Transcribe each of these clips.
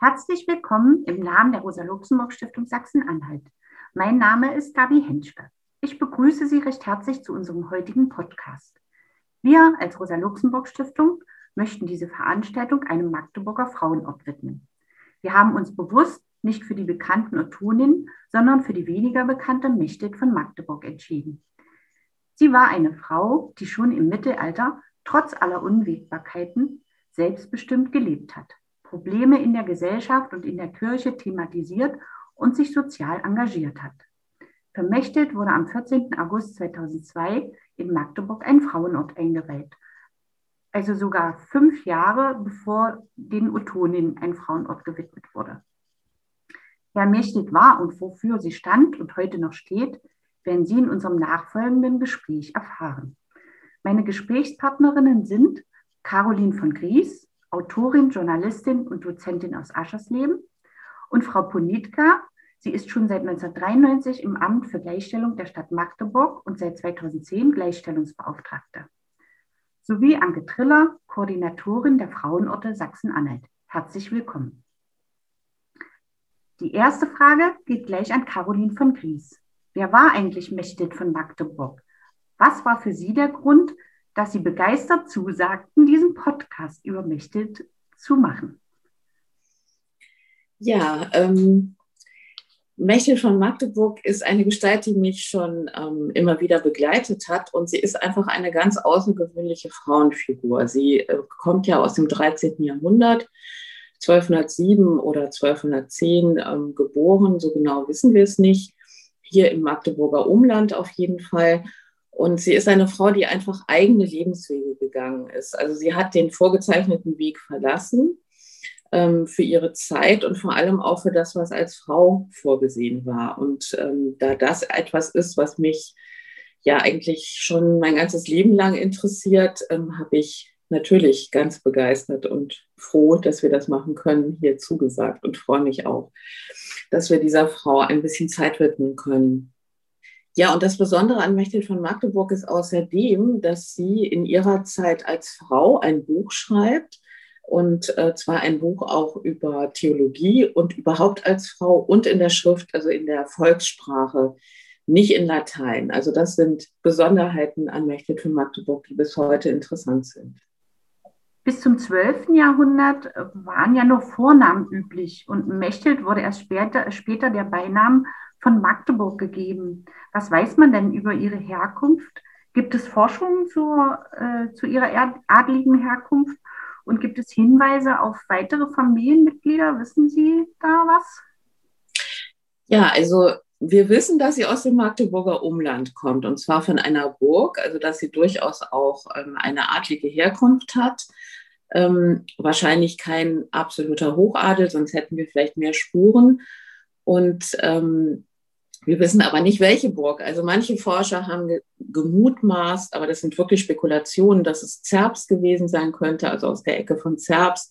Herzlich willkommen im Namen der Rosa-Luxemburg-Stiftung Sachsen-Anhalt. Mein Name ist Gabi Henschke. Ich begrüße Sie recht herzlich zu unserem heutigen Podcast. Wir als Rosa-Luxemburg-Stiftung möchten diese Veranstaltung einem Magdeburger Frauenort widmen. Wir haben uns bewusst nicht für die bekannten Ottonin, sondern für die weniger bekannte Mechtet von Magdeburg entschieden. Sie war eine Frau, die schon im Mittelalter trotz aller Unwägbarkeiten selbstbestimmt gelebt hat. Probleme in der Gesellschaft und in der Kirche thematisiert und sich sozial engagiert hat. Vermächtet wurde am 14. August 2002 in Magdeburg ein Frauenort eingeweiht. Also sogar fünf Jahre bevor den Ottoninnen ein Frauenort gewidmet wurde. Wer mächtig war und wofür sie stand und heute noch steht, werden Sie in unserem nachfolgenden Gespräch erfahren. Meine Gesprächspartnerinnen sind Caroline von Gries, Autorin, Journalistin und Dozentin aus Aschersleben. Und Frau Ponitka, sie ist schon seit 1993 im Amt für Gleichstellung der Stadt Magdeburg und seit 2010 Gleichstellungsbeauftragte. Sowie Anke Triller, Koordinatorin der Frauenorte Sachsen-Anhalt. Herzlich willkommen. Die erste Frage geht gleich an Caroline von Gries. Wer war eigentlich Mechtet von Magdeburg? Was war für Sie der Grund, dass Sie begeistert zusagten, diesen Podcast über Mechthild zu machen. Ja, ähm, Mechthild von Magdeburg ist eine Gestalt, die mich schon ähm, immer wieder begleitet hat und sie ist einfach eine ganz außergewöhnliche Frauenfigur. Sie äh, kommt ja aus dem 13. Jahrhundert, 1207 oder 1210 ähm, geboren, so genau wissen wir es nicht, hier im Magdeburger Umland auf jeden Fall und sie ist eine Frau, die einfach eigene Lebenswege gegangen ist. Also sie hat den vorgezeichneten Weg verlassen ähm, für ihre Zeit und vor allem auch für das, was als Frau vorgesehen war. Und ähm, da das etwas ist, was mich ja eigentlich schon mein ganzes Leben lang interessiert, ähm, habe ich natürlich ganz begeistert und froh, dass wir das machen können, hier zugesagt und freue mich auch, dass wir dieser Frau ein bisschen Zeit widmen können. Ja, und das Besondere an Mechthild von Magdeburg ist außerdem, dass sie in ihrer Zeit als Frau ein Buch schreibt, und äh, zwar ein Buch auch über Theologie und überhaupt als Frau und in der Schrift, also in der Volkssprache, nicht in Latein. Also das sind Besonderheiten an Mechthild von Magdeburg, die bis heute interessant sind. Bis zum 12. Jahrhundert waren ja nur Vornamen üblich und Mechthild wurde erst später, später der Beinamen von Magdeburg gegeben. Was weiß man denn über ihre Herkunft? Gibt es Forschungen zur, äh, zu ihrer adligen Herkunft? Und gibt es Hinweise auf weitere Familienmitglieder? Wissen Sie da was? Ja, also wir wissen, dass sie aus dem Magdeburger Umland kommt und zwar von einer Burg, also dass sie durchaus auch ähm, eine adlige Herkunft hat. Ähm, wahrscheinlich kein absoluter Hochadel, sonst hätten wir vielleicht mehr Spuren. Und ähm, wir wissen aber nicht, welche Burg. Also manche Forscher haben gemutmaßt, aber das sind wirklich Spekulationen, dass es Zerbst gewesen sein könnte, also aus der Ecke von Zerbst.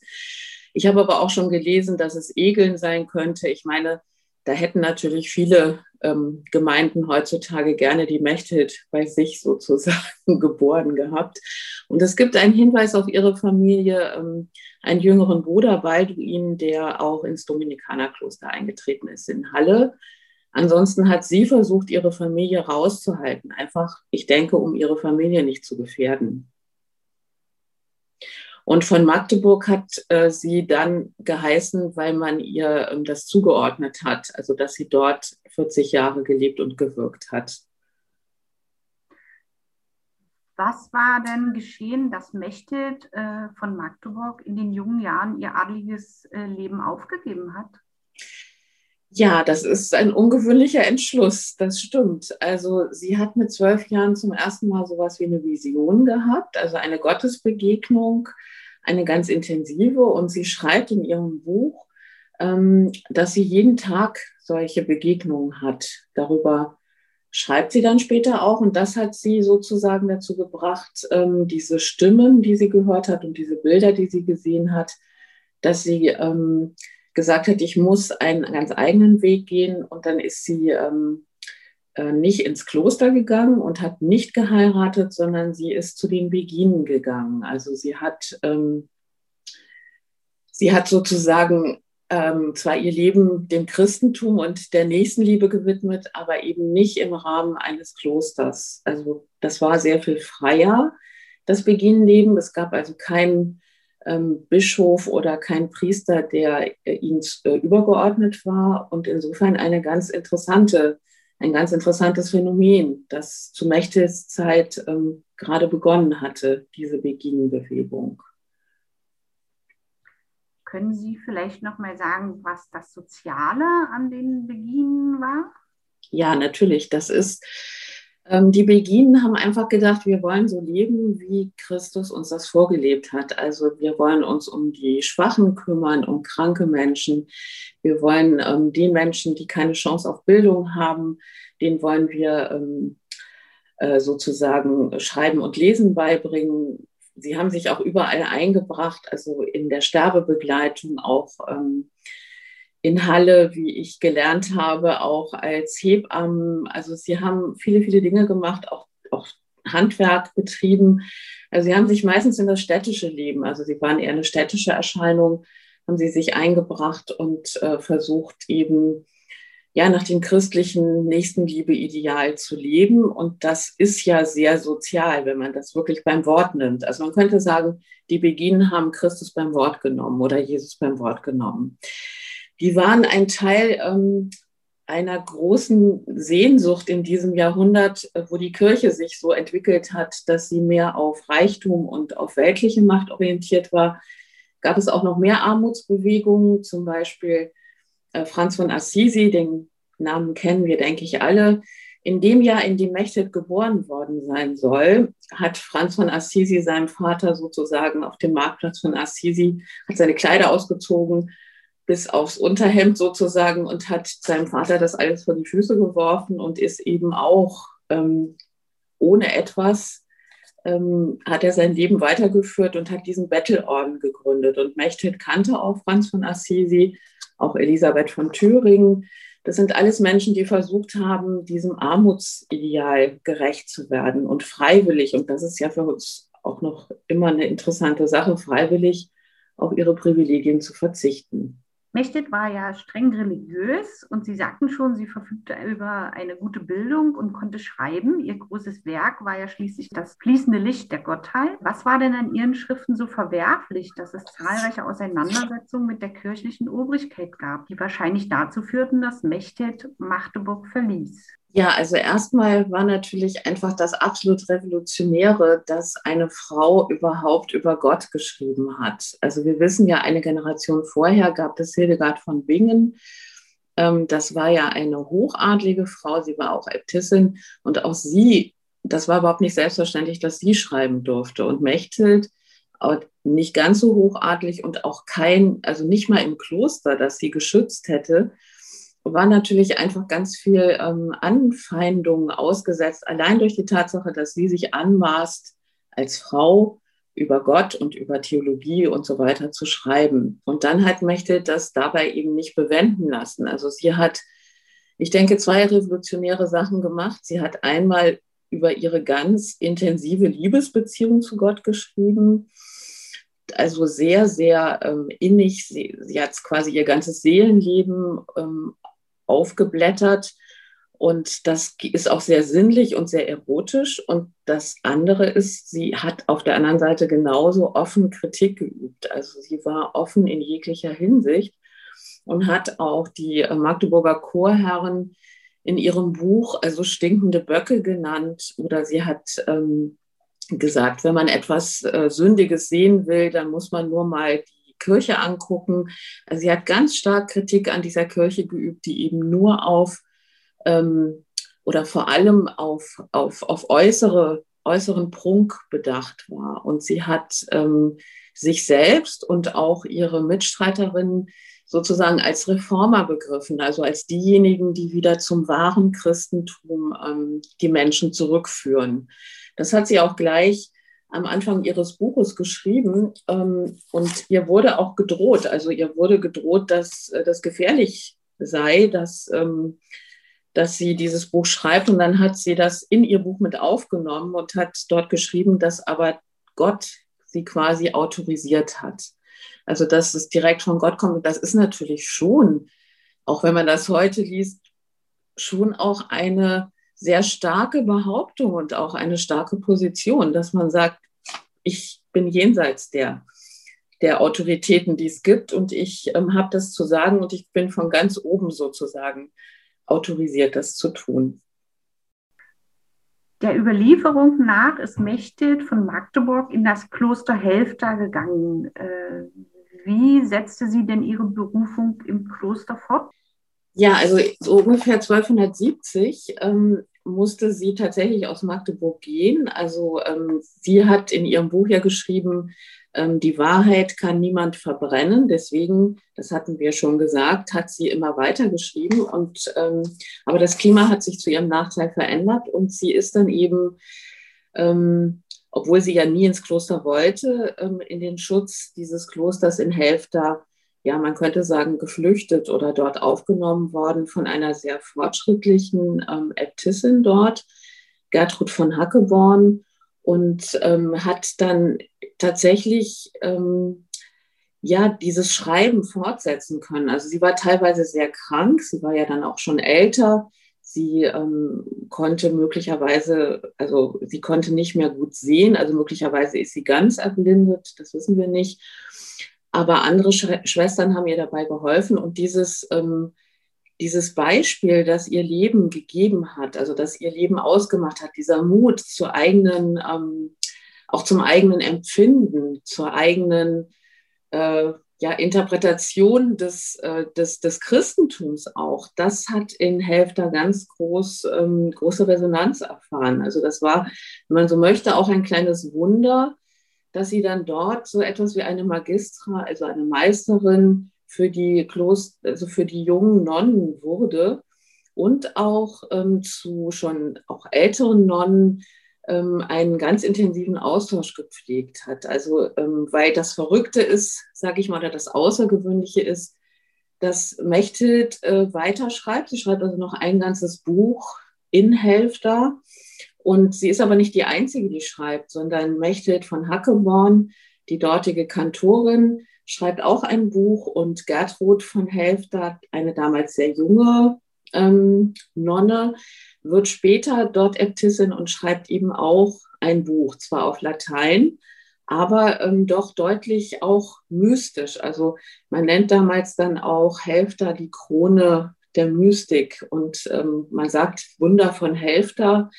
Ich habe aber auch schon gelesen, dass es Egeln sein könnte. Ich meine, da hätten natürlich viele ähm, Gemeinden heutzutage gerne die Mechthild bei sich sozusagen geboren gehabt. Und es gibt einen Hinweis auf ihre Familie, ähm, einen jüngeren Bruder, Balduin, der auch ins Dominikanerkloster eingetreten ist in Halle. Ansonsten hat sie versucht, ihre Familie rauszuhalten. Einfach, ich denke, um ihre Familie nicht zu gefährden. Und von Magdeburg hat äh, sie dann geheißen, weil man ihr ähm, das zugeordnet hat, also dass sie dort 40 Jahre gelebt und gewirkt hat. Was war denn geschehen, dass Mechthild äh, von Magdeburg in den jungen Jahren ihr adliges äh, Leben aufgegeben hat? Ja, das ist ein ungewöhnlicher Entschluss, das stimmt. Also sie hat mit zwölf Jahren zum ersten Mal sowas wie eine Vision gehabt, also eine Gottesbegegnung, eine ganz intensive. Und sie schreibt in ihrem Buch, ähm, dass sie jeden Tag solche Begegnungen hat. Darüber schreibt sie dann später auch. Und das hat sie sozusagen dazu gebracht, ähm, diese Stimmen, die sie gehört hat und diese Bilder, die sie gesehen hat, dass sie ähm, gesagt hat, ich muss einen ganz eigenen Weg gehen. Und dann ist sie ähm, äh, nicht ins Kloster gegangen und hat nicht geheiratet, sondern sie ist zu den Beginen gegangen. Also sie hat, ähm, sie hat sozusagen ähm, zwar ihr Leben dem Christentum und der Nächstenliebe gewidmet, aber eben nicht im Rahmen eines Klosters. Also das war sehr viel freier, das Beginnenleben. Es gab also keinen Bischof oder keinen Priester, der äh, ihnen äh, übergeordnet war und insofern eine ganz interessante, ein ganz interessantes Phänomen, das zu Mechtels Zeit ähm, gerade begonnen hatte, diese Beginnenbewegung. Können Sie vielleicht noch mal sagen, was das Soziale an den Beginen war? Ja, natürlich. Das ist, ähm, die Beginen haben einfach gedacht, wir wollen so leben, wie Christus uns das vorgelebt hat. Also wir wollen uns um die Schwachen kümmern, um kranke Menschen. Wir wollen ähm, den Menschen, die keine Chance auf Bildung haben, denen wollen wir ähm, äh, sozusagen Schreiben und Lesen beibringen sie haben sich auch überall eingebracht, also in der Sterbebegleitung, auch ähm, in Halle, wie ich gelernt habe, auch als Hebammen. Also sie haben viele, viele Dinge gemacht, auch, auch Handwerk betrieben. Also sie haben sich meistens in das städtische Leben, also sie waren eher eine städtische Erscheinung, haben sie sich eingebracht und äh, versucht eben ja, nach dem christlichen Nächstenliebe-Ideal zu leben. Und das ist ja sehr sozial, wenn man das wirklich beim Wort nimmt. Also man könnte sagen, die Beginen haben Christus beim Wort genommen oder Jesus beim Wort genommen. Die waren ein Teil ähm, einer großen Sehnsucht in diesem Jahrhundert, äh, wo die Kirche sich so entwickelt hat, dass sie mehr auf Reichtum und auf weltliche Macht orientiert war. Gab es auch noch mehr Armutsbewegungen, zum Beispiel äh, Franz von Assisi, den Namen kennen wir, denke ich, alle. In dem Jahr, in dem Mechthild geboren worden sein soll, hat Franz von Assisi seinem Vater sozusagen auf dem Marktplatz von Assisi, hat seine Kleider ausgezogen, bis aufs Unterhemd sozusagen und hat seinem Vater das alles vor die Füße geworfen und ist eben auch ähm, ohne etwas, ähm, hat er sein Leben weitergeführt und hat diesen Bettelorden gegründet. Und Mechthild kannte auch Franz von Assisi auch Elisabeth von Thüringen. Das sind alles Menschen, die versucht haben, diesem Armutsideal gerecht zu werden und freiwillig, und das ist ja für uns auch noch immer eine interessante Sache, freiwillig auf ihre Privilegien zu verzichten. Mechthild war ja streng religiös und Sie sagten schon, sie verfügte über eine gute Bildung und konnte schreiben. Ihr großes Werk war ja schließlich das fließende Licht der Gottheit. Was war denn an Ihren Schriften so verwerflich, dass es zahlreiche Auseinandersetzungen mit der kirchlichen Obrigkeit gab, die wahrscheinlich dazu führten, dass Mechthild Magdeburg verließ? Ja, also erstmal war natürlich einfach das absolut Revolutionäre, dass eine Frau überhaupt über Gott geschrieben hat. Also wir wissen ja, eine Generation vorher gab es Hildegard von Bingen. Ähm, das war ja eine hochadlige Frau, sie war auch Äbtissin und auch sie, das war überhaupt nicht selbstverständlich, dass sie schreiben durfte. Und Mechthild, nicht ganz so hochadlig und auch kein, also nicht mal im Kloster, das sie geschützt hätte, war natürlich einfach ganz viel ähm, Anfeindungen ausgesetzt, allein durch die Tatsache, dass sie sich anmaßt, als Frau über Gott und über Theologie und so weiter zu schreiben. Und dann hat Mechte das dabei eben nicht bewenden lassen. Also sie hat, ich denke, zwei revolutionäre Sachen gemacht. Sie hat einmal über ihre ganz intensive Liebesbeziehung zu Gott geschrieben also sehr, sehr ähm, innig. Sie, sie, hat quasi ihr ganzes Seelenleben ähm, aufgeblättert. Und das ist auch sehr sinnlich und sehr erotisch. Und das andere ist, sie hat auf der anderen Seite genauso offen Kritik geübt. Also sie war offen in jeglicher Hinsicht und hat auch die Magdeburger Chorherren in ihrem Buch also stinkende Böcke genannt. Oder sie hat ähm, gesagt, wenn man etwas äh, Sündiges sehen will, dann muss man nur mal die Kirche angucken. Also sie hat ganz stark Kritik an dieser Kirche geübt, die eben nur auf ähm, oder vor allem auf, auf, auf äußere, äußeren Prunk bedacht war. Und sie hat ähm, sich selbst und auch ihre Mitstreiterinnen sozusagen als Reformer begriffen, also als diejenigen, die wieder zum wahren Christentum ähm, die Menschen zurückführen. Das hat sie auch gleich am Anfang ihres Buches geschrieben ähm, und ihr wurde auch gedroht, also ihr wurde gedroht, dass äh, das gefährlich sei, dass, ähm, dass sie dieses Buch schreibt und dann hat sie das in ihr Buch mit aufgenommen und hat dort geschrieben, dass aber Gott sie quasi autorisiert hat. Also, dass es direkt von Gott kommt, das ist natürlich schon, auch wenn man das heute liest, schon auch eine sehr starke Behauptung und auch eine starke Position, dass man sagt, ich bin jenseits der, der Autoritäten, die es gibt und ich ähm, habe das zu sagen und ich bin von ganz oben sozusagen autorisiert, das zu tun. Der Überlieferung nach ist Mechthild von Magdeburg in das Kloster Helfta gegangen. Äh, wie setzte sie denn ihre Berufung im Kloster fort? Ja, also so ungefähr 1270 ähm, musste sie tatsächlich aus Magdeburg gehen. Also ähm, sie hat in ihrem Buch ja geschrieben, ähm, die Wahrheit kann niemand verbrennen. Deswegen, das hatten wir schon gesagt, hat sie immer weiter geschrieben. Und, ähm, aber das Klima hat sich zu ihrem Nachteil verändert und sie ist dann eben, ähm, obwohl sie ja nie ins Kloster wollte, ähm, in den Schutz dieses Klosters in Helfta, ja, man könnte sagen, geflüchtet oder dort aufgenommen worden von einer sehr fortschrittlichen ähm, Äbtissin dort, Gertrud von Hackeborn und ähm, hat dann tatsächlich ähm, ja dieses Schreiben fortsetzen können. Also sie war teilweise sehr krank, sie war ja dann auch schon älter. Sie ähm, konnte möglicherweise, also sie konnte nicht mehr gut sehen, also möglicherweise ist sie ganz erblindet, das wissen wir nicht. Aber andere Sch Schwestern haben ihr dabei geholfen und dieses ähm, dieses Beispiel, das ihr Leben gegeben hat, also das ihr Leben ausgemacht hat, dieser Mut zur eigenen, ähm, auch zum eigenen Empfinden, zur eigenen äh, ja, Interpretation des, äh, des, des Christentums auch, das hat in Helfter ganz groß, ähm, große Resonanz erfahren. Also das war, wenn man so möchte, auch ein kleines Wunder, dass sie dann dort so etwas wie eine Magistra, also eine Meisterin für die Kloster, also für die jungen Nonnen wurde und auch ähm, zu schon auch älteren Nonnen ähm, einen ganz intensiven Austausch gepflegt hat. Also ähm, weil das Verrückte ist, sage ich mal, oder das Außergewöhnliche ist, dass Mechthild äh, weiter schreibt. Sie schreibt also noch ein ganzes Buch in Helfter. Und sie ist aber nicht die Einzige, die schreibt, sondern Mechthild von Hackeborn, die dortige Kantorin, schreibt auch ein Buch und Gertrud von Helfter, eine damals sehr junge ähm, Nonne, wird später dort Äbtissin und schreibt eben auch ein Buch, zwar auf Latein, aber ähm, doch deutlich auch mystisch. Also man nennt damals dann auch Helfter die Krone der Mystik und ähm, man sagt Wunder von Helfter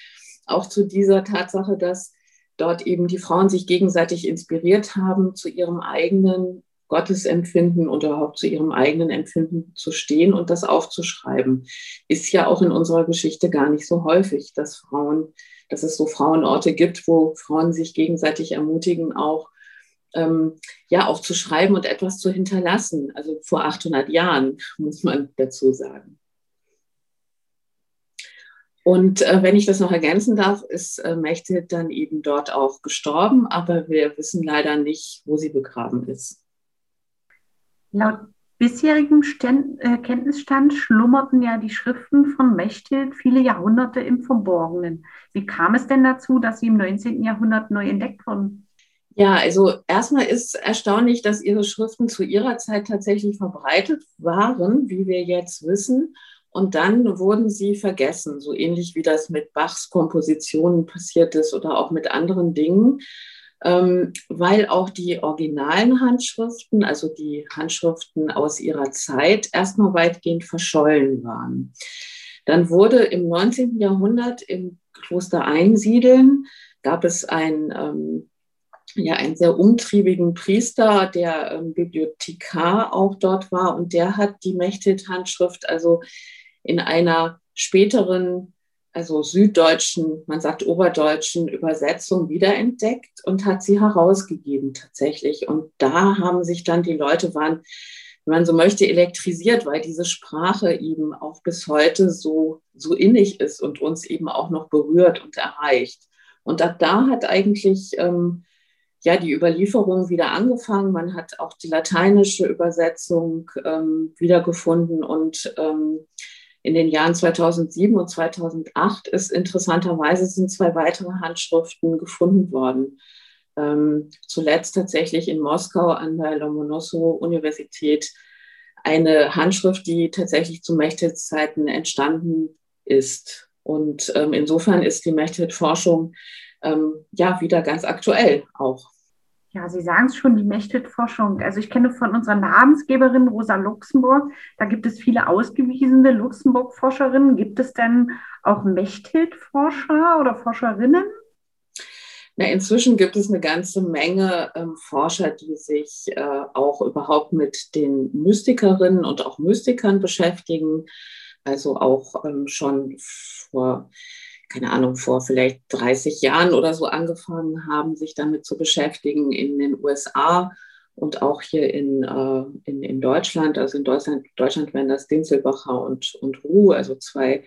auch zu dieser Tatsache, dass dort eben die Frauen sich gegenseitig inspiriert haben zu ihrem eigenen Gottesempfinden und überhaupt zu ihrem eigenen Empfinden zu stehen und das aufzuschreiben. Ist ja auch in unserer Geschichte gar nicht so häufig, dass Frauen, dass es so Frauenorte gibt, wo Frauen sich gegenseitig ermutigen, auch ähm, ja auch zu schreiben und etwas zu hinterlassen. Also vor 800 Jahren muss man dazu sagen. Und äh, wenn ich das noch ergänzen darf, ist äh, Mechthild dann eben dort auch gestorben, aber wir wissen leider nicht, wo sie begraben ist. Laut bisherigem Ständ, äh, Kenntnisstand schlummerten ja die Schriften von Mechthild viele Jahrhunderte im Verborgenen. Wie kam es denn dazu, dass sie im 19. Jahrhundert neu entdeckt wurden? Ja, also erstmal ist erstaunlich, dass ihre Schriften zu ihrer Zeit tatsächlich verbreitet waren, wie wir jetzt wissen. Und dann wurden sie vergessen, so ähnlich wie das mit Bachs Kompositionen passiert ist oder auch mit anderen Dingen ähm, weil auch die originalen Handschriften, also die Handschriften aus ihrer Zeit, erstmal weitgehend verschollen waren. Dann wurde im 19. Jahrhundert im Kloster Einsiedeln, gab es ein, ähm, ja, einen sehr umtriebigen Priester, der ähm, Bibliothekar auch dort war und der hat die Mechthild-Handschrift also in einer späteren also süddeutschen, man sagt oberdeutschen Übersetzung wiederentdeckt und hat sie herausgegeben tatsächlich. Und da haben sich dann die Leute waren, wenn man so möchte, elektrisiert, weil diese Sprache eben auch bis heute so, so innig ist und uns eben auch noch berührt und erreicht. Und ab da hat eigentlich ähm, ja die Überlieferung wieder angefangen. Man hat auch die lateinische Übersetzung ähm, wiedergefunden und ähm, in den Jahren 2007 und 2008 ist interessanterweise sind zwei weitere Handschriften gefunden worden. ähm, zuletzt tatsächlich in Moskau an der Lomonossow-Universität eine Handschrift, die tatsächlich zu Mechthild-Zeiten entstanden ist. Und ähm, insofern ist die Mechthild-Forschung ähm, ja wieder ganz aktuell auch. Ja, Sie sagen es schon, die Mechthild-Forschung. Also ich kenne von unserer Namensgeberin Rosa Luxemburg, da gibt es viele ausgewiesene Luxemburg-Forscherinnen. Gibt es denn auch Mechthild-Forscher oder Forscherinnen? Na, inzwischen gibt es eine ganze Menge ähm, Forscher, die sich äh, auch überhaupt mit den Mystikerinnen und auch Mystikern beschäftigen. Also auch ähm, schon vor, keine Ahnung, vor vielleicht 30 Jahren oder so angefangen haben, sich damit zu beschäftigen in den USA und auch hier in, äh, in, in Deutschland. Also in Deutschland, Deutschland wären das Dinzelbacher und, und Ruh, also zwei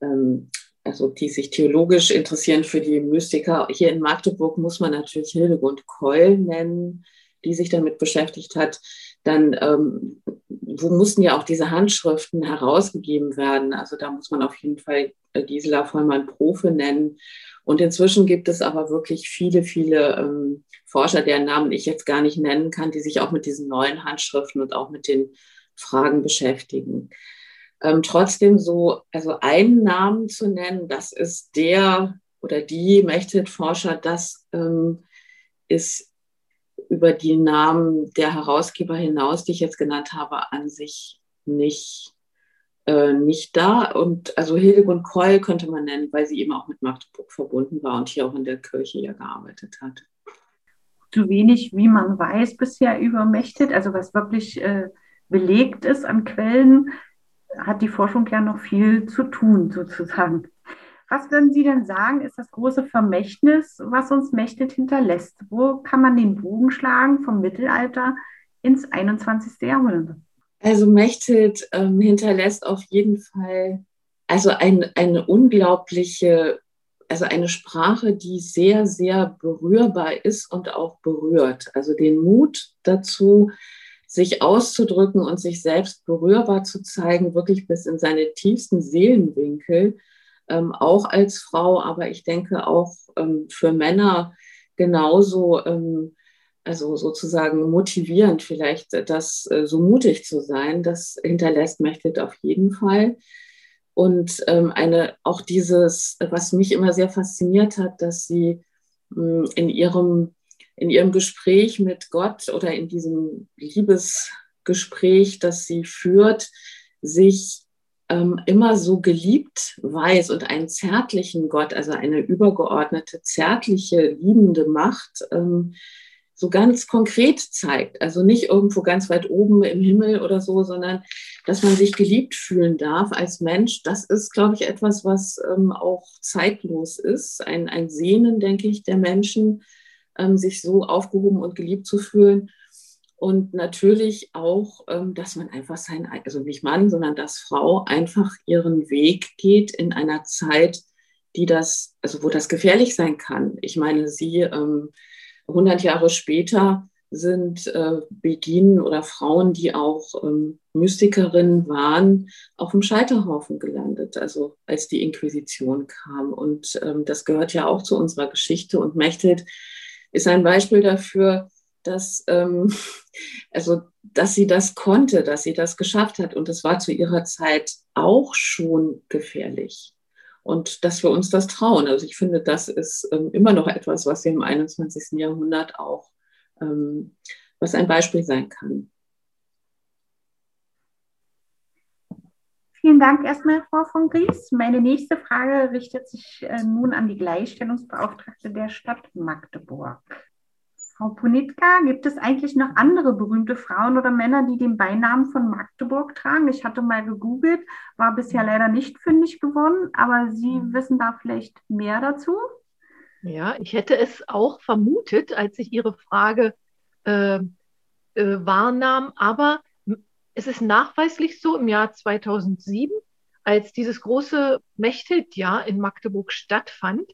ähm, also die sich theologisch interessieren für die Mystiker. Hier in Magdeburg muss man natürlich Hildegund Keul nennen, die sich damit beschäftigt hat. Dann, ähm, wo mussten ja auch diese Handschriften herausgegeben werden? Also da muss man auf jeden Fall äh, Gisela Vollmann-Profe nennen. Und inzwischen gibt es aber wirklich viele, viele ähm, Forscher, deren Namen ich jetzt gar nicht nennen kann, die sich auch mit diesen neuen Handschriften und auch mit den Fragen beschäftigen ähm, trotzdem so, also einen Namen zu nennen, das ist der oder die Mechthild-Forscher, das ähm, ist über die Namen der Herausgeber hinaus, die ich jetzt genannt habe, an sich nicht, äh, nicht da. Und also Hildegund Keul könnte man nennen, weil sie eben auch mit Magdeburg verbunden war und hier auch in der Kirche ja gearbeitet hat. So wenig, wie man weiß bisher über Mechthild, also was wirklich äh, belegt ist an Quellen, hat die Forschung ja noch viel zu tun, sozusagen. Was würden Sie denn sagen, ist das große Vermächtnis, was uns Mechthild hinterlässt? Wo kann man den Bogen schlagen vom Mittelalter ins 21. Jahrhundert? Also Mechthild ähm, hinterlässt auf jeden Fall also ein, eine unglaubliche, also eine Sprache, die sehr, sehr berührbar ist und auch berührt. Also den Mut dazu, sich auszudrücken und sich selbst berührbar zu zeigen, wirklich bis in seine tiefsten Seelenwinkel, ähm, auch als Frau, aber ich denke auch ähm, für Männer genauso, ähm, also sozusagen motivierend vielleicht, das äh, so mutig zu sein, das hinterlässt Mechthild auf jeden Fall. Und ähm, eine, auch dieses, was mich immer sehr fasziniert hat, dass sie mh, hm, in ihrem in ihrem Gespräch mit Gott oder in diesem Liebesgespräch, das sie führt, sich ähm, immer so geliebt weiß und einen zärtlichen Gott, also eine übergeordnete, zärtliche, liebende Macht, ähm, so ganz konkret zeigt. Also nicht irgendwo ganz weit oben im Himmel oder so, sondern dass man sich geliebt fühlen darf als Mensch. Das ist, glaube ich, etwas, was ähm, auch zeitlos ist. Ein, ein Sehnen, denke ich, der Menschen ähm, sich so aufgehoben und geliebt zu fühlen. Und natürlich auch, ähm, dass man einfach sein, also nicht Mann, sondern dass Frau einfach ihren Weg geht in einer Zeit, die das, also wo das gefährlich sein kann. Ich meine, sie ähm, 100 Jahre später sind äh, Beginen oder Frauen, die auch ähm, Mystikerinnen waren, auf dem Scheiterhaufen gelandet, also als die Inquisition kam. Und ähm, das gehört ja auch zu unserer Geschichte. Und Mechthild ist ein Beispiel dafür, dass, ähm, also, dass sie das konnte, dass sie das geschafft hat. Und das war zu ihrer Zeit auch schon gefährlich. Und dass wir uns das trauen. Also ich finde, das ist ähm, immer noch etwas, was wir im 21. Jahrhundert auch, ähm, was ein Beispiel sein kann. Vielen Dank erstmal, Frau von Gries. Meine nächste Frage richtet sich äh, nun an die Gleichstellungsbeauftragte der Stadt Magdeburg. Frau Ponitka, gibt es eigentlich noch andere berühmte Frauen oder Männer, die den Beinamen von Magdeburg tragen? Ich hatte mal gegoogelt, war bisher leider nicht fündig geworden, aber Sie wissen da vielleicht mehr dazu? Ja, ich hätte es auch vermutet, als ich Ihre Frage äh, äh, wahrnahm, aber es ist nachweislich so, im Jahr 2007, als dieses große Mechthild-Jahr in Magdeburg stattfand,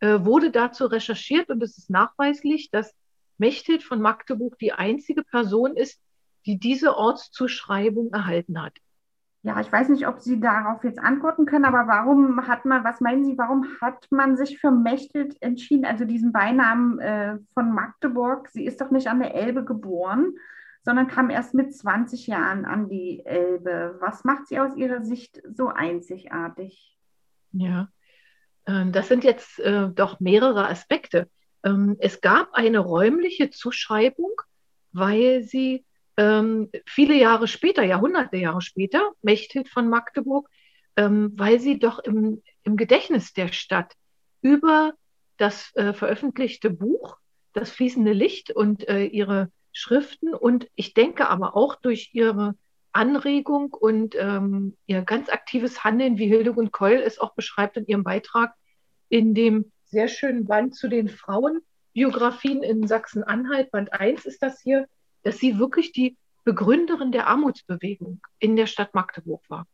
äh, wurde dazu recherchiert und es ist nachweislich, dass Mechthild von Magdeburg die einzige Person ist, die diese Ortszuschreibung erhalten hat. Ja, ich weiß nicht, ob Sie darauf jetzt antworten können, aber warum hat man, was meinen Sie, warum hat man sich für Mechthild entschieden, also diesen Beinamen äh, von Magdeburg? Sie ist doch nicht an der Elbe geboren, sondern kam erst mit 20 Jahren an die Elbe. Was macht sie aus Ihrer Sicht so einzigartig? Ja, äh, das sind jetzt äh, doch mehrere Aspekte. Ähm, es gab eine räumliche Zuschreibung, weil sie ähm, viele Jahre später, Jahrhunderte Jahre später, Mechthild von Magdeburg, ähm, weil sie doch im, im Gedächtnis der Stadt über das äh, veröffentlichte Buch, das fließende Licht und äh, ihre Schriften und ich denke aber auch durch ihre Anregung und ähm, ihr ganz aktives Handeln, wie Hildegund Keul es auch beschreibt in ihrem Beitrag in dem sehr schönen Band zu den Frauenbiografien in Sachsen-Anhalt, Band 1 ist das hier, dass sie wirklich die Begründerin der Armutsbewegung in der Stadt Magdeburg war.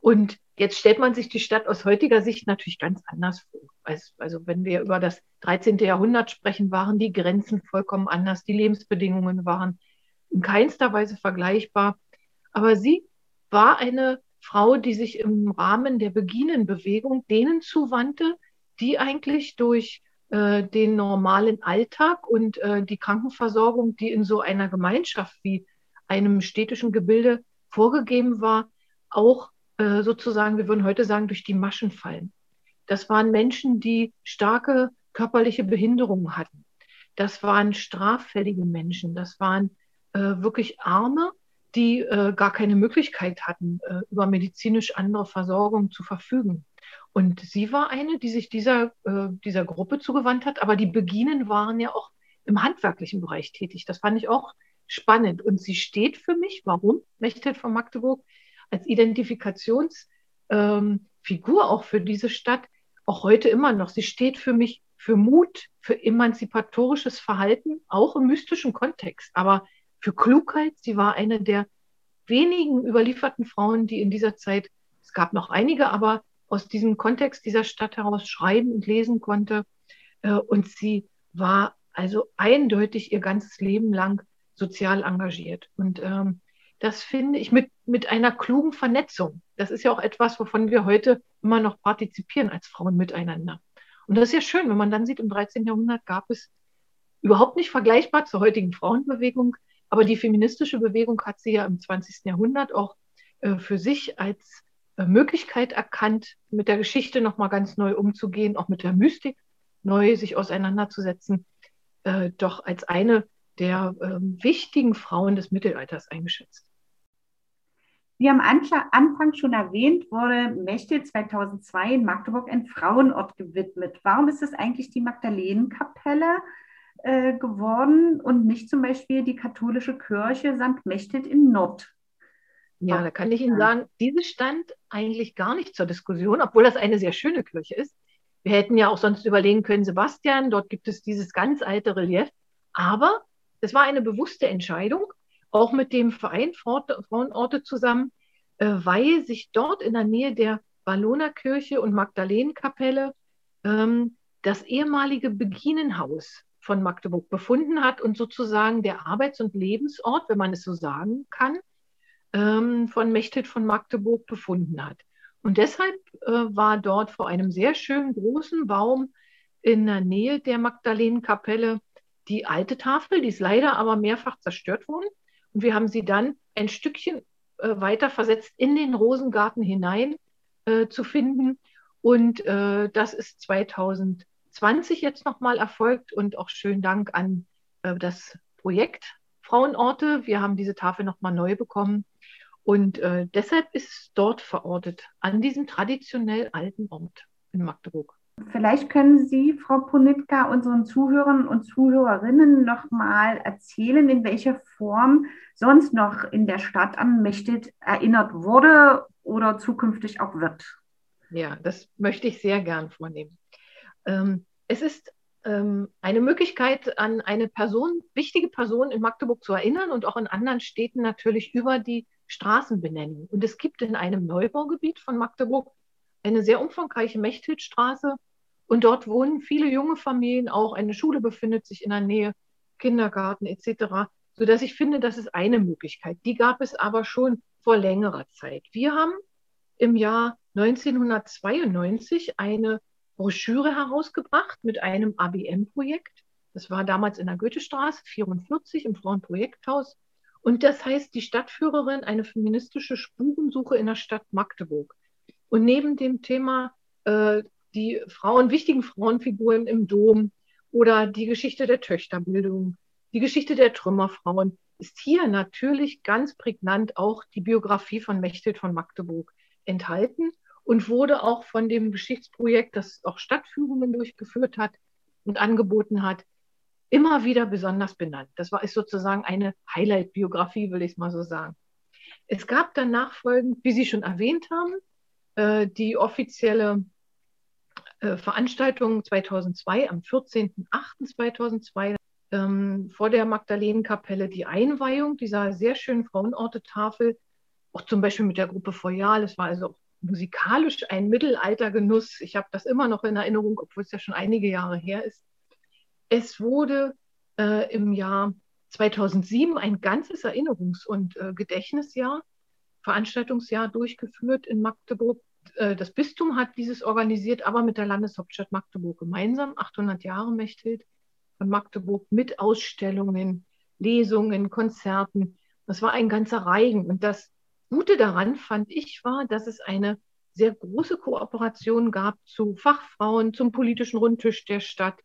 Und jetzt stellt man sich die Stadt aus heutiger Sicht natürlich ganz anders vor. Also, also wenn wir über das 13. Jahrhundert sprechen, waren die Grenzen vollkommen anders, die Lebensbedingungen waren in keinster Weise vergleichbar. Aber sie war eine Frau, die sich im Rahmen der Beginenbewegung denen zuwandte, die eigentlich durch äh, den normalen Alltag und äh, die Krankenversorgung, die in so einer Gemeinschaft wie einem städtischen Gebilde vorgegeben war, auch äh, sozusagen, wir würden heute sagen, durch die Maschen fallen. Das waren Menschen, die starke körperliche Behinderungen hatten. Das waren straffällige Menschen. Das waren äh, wirklich Arme, die äh, gar keine Möglichkeit hatten, äh, über medizinisch andere Versorgung zu verfügen. Und sie war eine, die sich dieser, äh, dieser Gruppe zugewandt hat, aber die Beginen waren ja auch im handwerklichen Bereich tätig. Das fand ich auch spannend. Und sie steht für mich, warum Mechthild von Magdeburg, als Identifikationsfigur ähm, auch für diese Stadt, auch heute immer noch. Sie steht für mich für Mut, für emanzipatorisches Verhalten, auch im mystischen Kontext, aber für Klugheit. Sie war eine der wenigen überlieferten Frauen, die in dieser Zeit, es gab noch einige, aber aus diesem Kontext dieser Stadt heraus schreiben und lesen konnte. Äh, und sie war also eindeutig ihr ganzes Leben lang sozial engagiert. Und ähm, das finde ich mit, mit einer klugen Vernetzung. Das ist ja auch etwas, wovon wir heute immer noch partizipieren als Frauen miteinander. Und das ist ja schön, wenn man dann sieht, im 13. Jahrhundert gab es überhaupt nicht vergleichbar zur heutigen Frauenbewegung, aber die feministische Bewegung hat sie ja im 20. Jahrhundert auch äh, für sich als Möglichkeit erkannt, mit der Geschichte nochmal ganz neu umzugehen, auch mit der Mystik neu sich auseinanderzusetzen, äh, doch als eine der äh, wichtigen Frauen des Mittelalters eingeschätzt. Wie am Anfang schon erwähnt, wurde Mechthild 2002 in Magdeburg ein Frauenort gewidmet. Warum ist es eigentlich die Magdalenenkapelle äh, geworden und nicht zum Beispiel die katholische Kirche St. Mechthild in Nord? Ja, da kann ich Ihnen sagen, diese stand eigentlich gar nicht zur Diskussion, obwohl das eine sehr schöne Kirche ist. Wir hätten ja auch sonst überlegen können, Sebastian, dort gibt es dieses ganz alte Relief. Aber es war eine bewusste Entscheidung, auch mit dem Verein Frauenorte zusammen, äh, weil sich dort in der Nähe der Walloner Kirche und Magdalenenkapelle ähm, das ehemalige Beginenhaus von Magdeburg befunden hat und sozusagen der Arbeits- und Lebensort, wenn man es so sagen kann, ähm, von Mechthild von Magdeburg befunden hat. Und deshalb äh, war dort vor einem sehr schönen großen Baum in der Nähe der Magdalenenkapelle die alte Tafel, die ist leider aber mehrfach zerstört worden. Und wir haben sie dann ein Stückchen äh, weiter versetzt in den Rosengarten hinein äh, zu finden. Und äh, das ist 2020 jetzt nochmal erfolgt und auch schönen Dank an äh, das Projekt Frauenorte. Wir haben diese Tafel nochmal neu bekommen und äh, deshalb ist es dort verortet, an diesem traditionell alten Ort in Magdeburg. Vielleicht können Sie, Frau Ponitka, unseren Zuhörern und Zuhörerinnen noch mal erzählen, in welcher Form sonst noch in der Stadt an Mechthild erinnert wurde oder zukünftig auch wird. Ja, das möchte ich sehr gern vornehmen. Ähm, es ist ähm, eine Möglichkeit, an eine Person, wichtige Person in Magdeburg zu erinnern und auch in anderen Städten natürlich über die Straßen benennen. Und es gibt in einem Neubaugebiet von Magdeburg eine sehr umfangreiche Mechthildstraße. Und dort wohnen viele junge Familien auch. Eine Schule befindet sich in der Nähe, Kindergarten etc. Sodass ich finde, das ist eine Möglichkeit. Die gab es aber schon vor längerer Zeit. Wir haben im Jahr 1992 eine Broschüre herausgebracht mit einem ABM-Projekt. Das war damals in der Goethestraße 44 im Frauenprojekthaus. Und das heißt, die Stadtführerin, eine feministische Spurensuche in der Stadt Magdeburg. Und neben dem Thema äh, die Frauen, wichtigen Frauenfiguren im Dom oder die Geschichte der Töchterbildung, die Geschichte der Trümmerfrauen, ist hier natürlich ganz prägnant auch die Biografie von Mechthild von Magdeburg enthalten und wurde auch von dem Geschichtsprojekt, das auch Stadtführungen durchgeführt hat und angeboten hat, immer wieder besonders benannt. Das war ist sozusagen eine Highlight-Biografie, will ich mal so sagen. Es gab dann nachfolgend, wie Sie schon erwähnt haben, äh, die offizielle äh, Veranstaltung 2002 am 14.08.2002 ähm, vor der Magdalenenkapelle die Einweihung dieser sehr schönen Frauenortetafel, auch zum Beispiel mit der Gruppe Foyal. Es war also musikalisch ein Mittelaltergenuss. Ich habe das immer noch in Erinnerung, obwohl es ja schon einige Jahre her ist. Es wurde äh, im Jahr 2007 ein ganzes Erinnerungs- und äh, Gedächtnisjahr, Veranstaltungsjahr durchgeführt in Magdeburg. Äh, das Bistum hat dieses organisiert, aber mit der Landeshauptstadt Magdeburg gemeinsam, 800 Jahre Mechthild von Magdeburg mit Ausstellungen, Lesungen, Konzerten. Das war ein ganzer Reigen. Und das Gute daran fand ich war, dass es eine sehr große Kooperation gab zu Fachfrauen, zum politischen Rundtisch der Stadt,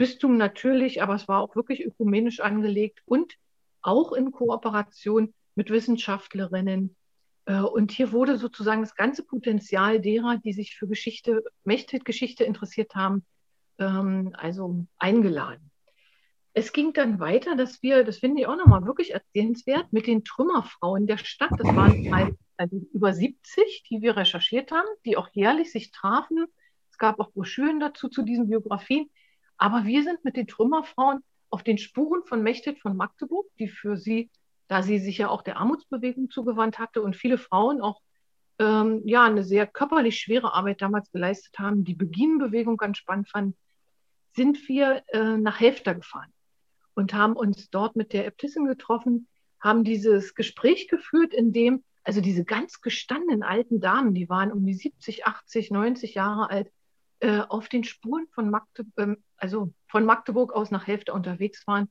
Bistum natürlich, aber es war auch wirklich ökumenisch angelegt und auch in Kooperation mit Wissenschaftlerinnen. Äh, und hier wurde sozusagen das ganze Potenzial derer, die sich für Geschichte, Mechthild-Geschichte interessiert haben, ähm, also eingeladen. Es ging dann weiter, dass wir, das finde ich auch nochmal wirklich erzählenswert, mit den Trümmerfrauen der Stadt, das waren also über 70, die wir recherchiert haben, die auch jährlich sich trafen. Es gab auch Broschüren dazu, zu diesen Biografien. Aber wir sind mit den Trümmerfrauen auf den Spuren von Mechthild von Magdeburg, die für sie, da sie sich ja auch der Armutsbewegung zugewandt hatte und viele Frauen auch ähm, ja, eine sehr körperlich schwere Arbeit damals geleistet haben, die Beginenbewegung ganz spannend fanden, sind wir äh, nach Helfter gefahren und haben uns dort mit der Äbtissin getroffen, haben dieses Gespräch geführt, in dem also diese ganz gestandenen alten Damen, die waren um die 70, 80, 90 Jahre alt, äh, auf den Spuren von, Magde äh, also von Magdeburg aus nach Helfter unterwegs waren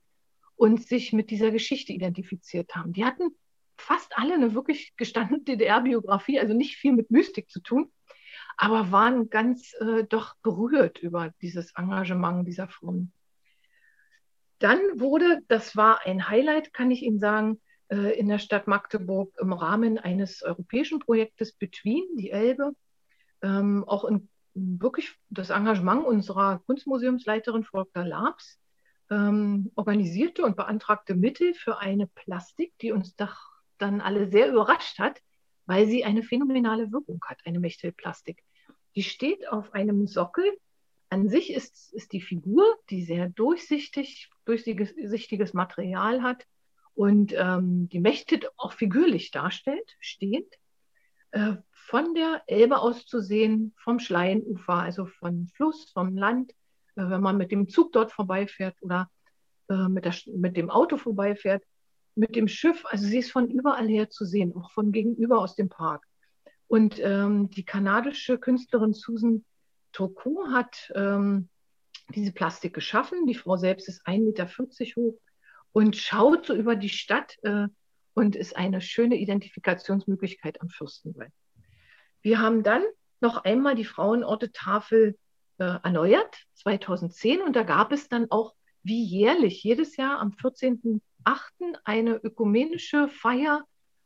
und sich mit dieser Geschichte identifiziert haben. Die hatten fast alle eine wirklich gestandene DDR-Biografie, also nicht viel mit Mystik zu tun, aber waren ganz äh, doch berührt über dieses Engagement dieser Frauen. Dann wurde, das war ein Highlight, kann ich Ihnen sagen, äh, in der Stadt Magdeburg im Rahmen eines europäischen Projektes Between, die Elbe, ähm, auch in wirklich das Engagement unserer Kunstmuseumsleiterin Volker Labs, ähm, organisierte und beantragte Mittel für eine Plastik, die uns doch dann alle sehr überrascht hat, weil sie eine phänomenale Wirkung hat, eine Mechthild-Plastik. Die steht auf einem Sockel. An sich ist, ist die Figur, die sehr durchsichtig, durchsichtiges Material hat und ähm, die Mechthild auch figürlich darstellt, stehend. Äh, von der Elbe aus zu sehen, vom Schleienufer, also vom Fluss, vom Land, äh, wenn man mit dem Zug dort vorbeifährt oder äh, mit, der, mit dem Auto vorbeifährt, mit dem Schiff. Also sie ist von überall her zu sehen, auch von gegenüber aus dem Park. Und ähm, die kanadische Künstlerin Susan Turcot hat ähm, diese Plastik geschaffen. Die Frau selbst ist 1,40 Meter hoch und schaut so über die Stadt äh, und ist eine schöne Identifikationsmöglichkeit am Fürstenwald. Wir haben dann noch einmal die Frauenorte-Tafel äh, erneuert, 2010, und da gab es dann auch wie jährlich jedes Jahr am 14.08. eine ökumenische Feier,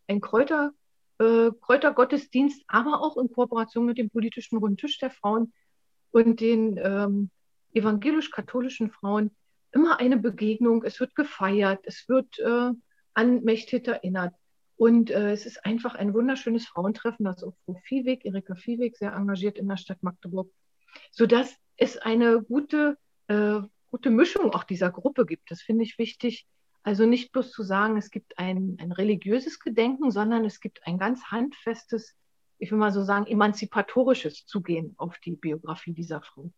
ein Kräuter, äh, Kräutergottesdienst, aber auch in Kooperation mit dem politischen Rundtisch der Frauen und den ähm, evangelisch-katholischen Frauen immer eine Begegnung. Es wird gefeiert, es wird äh, an Mechthild erinnert. Und äh, es ist einfach ein wunderschönes Frauentreffen, das auch Frau Viehweg, Erika Viehweg, sehr engagiert in der Stadt Magdeburg, sodass es eine gute, äh, gute Mischung auch dieser Gruppe gibt. Das finde ich wichtig. Also nicht bloß zu sagen, es gibt ein, ein religiöses Gedenken, sondern es gibt ein ganz handfestes, ich will mal so sagen, emanzipatorisches Zugehen auf die Biografie dieser Frau.